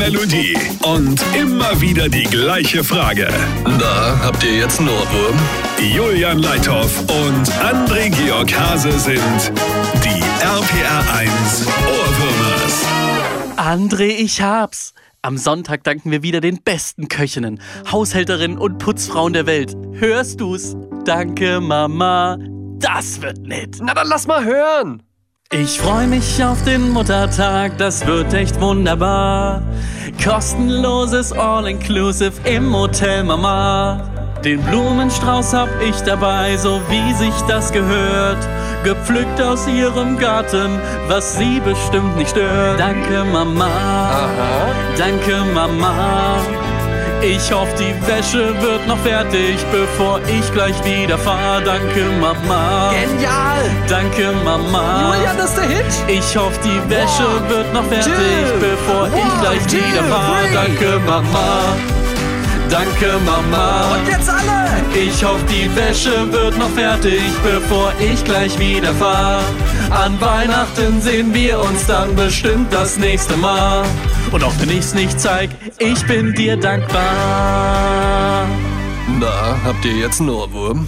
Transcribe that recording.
Melodie und immer wieder die gleiche Frage. Na, habt ihr jetzt einen Ohrwurm? Julian Leithoff und André Georg Hase sind die RPR1 Ohrwürmers. André, ich hab's. Am Sonntag danken wir wieder den besten Köchinnen, Haushälterinnen und Putzfrauen der Welt. Hörst du's? Danke, Mama. Das wird nett. Na dann lass mal hören. Ich freu mich auf den Muttertag, das wird echt wunderbar. Kostenloses All-Inclusive im Hotel Mama. Den Blumenstrauß hab ich dabei, so wie sich das gehört. Gepflückt aus ihrem Garten, was sie bestimmt nicht stört. Danke Mama, Aha. danke Mama. Ich hoffe, die Wäsche wird noch fertig, bevor ich gleich wieder fahr. Danke Mama, Genial. Danke Mama. Julian, das ist der Hit. Ich hoffe, die Wäsche One, wird noch fertig, two, bevor ich one, gleich two, wieder fahr. three. Danke Mama, danke Mama. Und jetzt alle. Ich hoffe, die Wäsche wird noch fertig, bevor ich gleich wieder fahr. An Weihnachten sehen wir uns dann bestimmt das nächste Mal. Und auch wenn ich's nicht zeig, ich bin dir dankbar. Na, habt ihr jetzt einen Ohrwurm?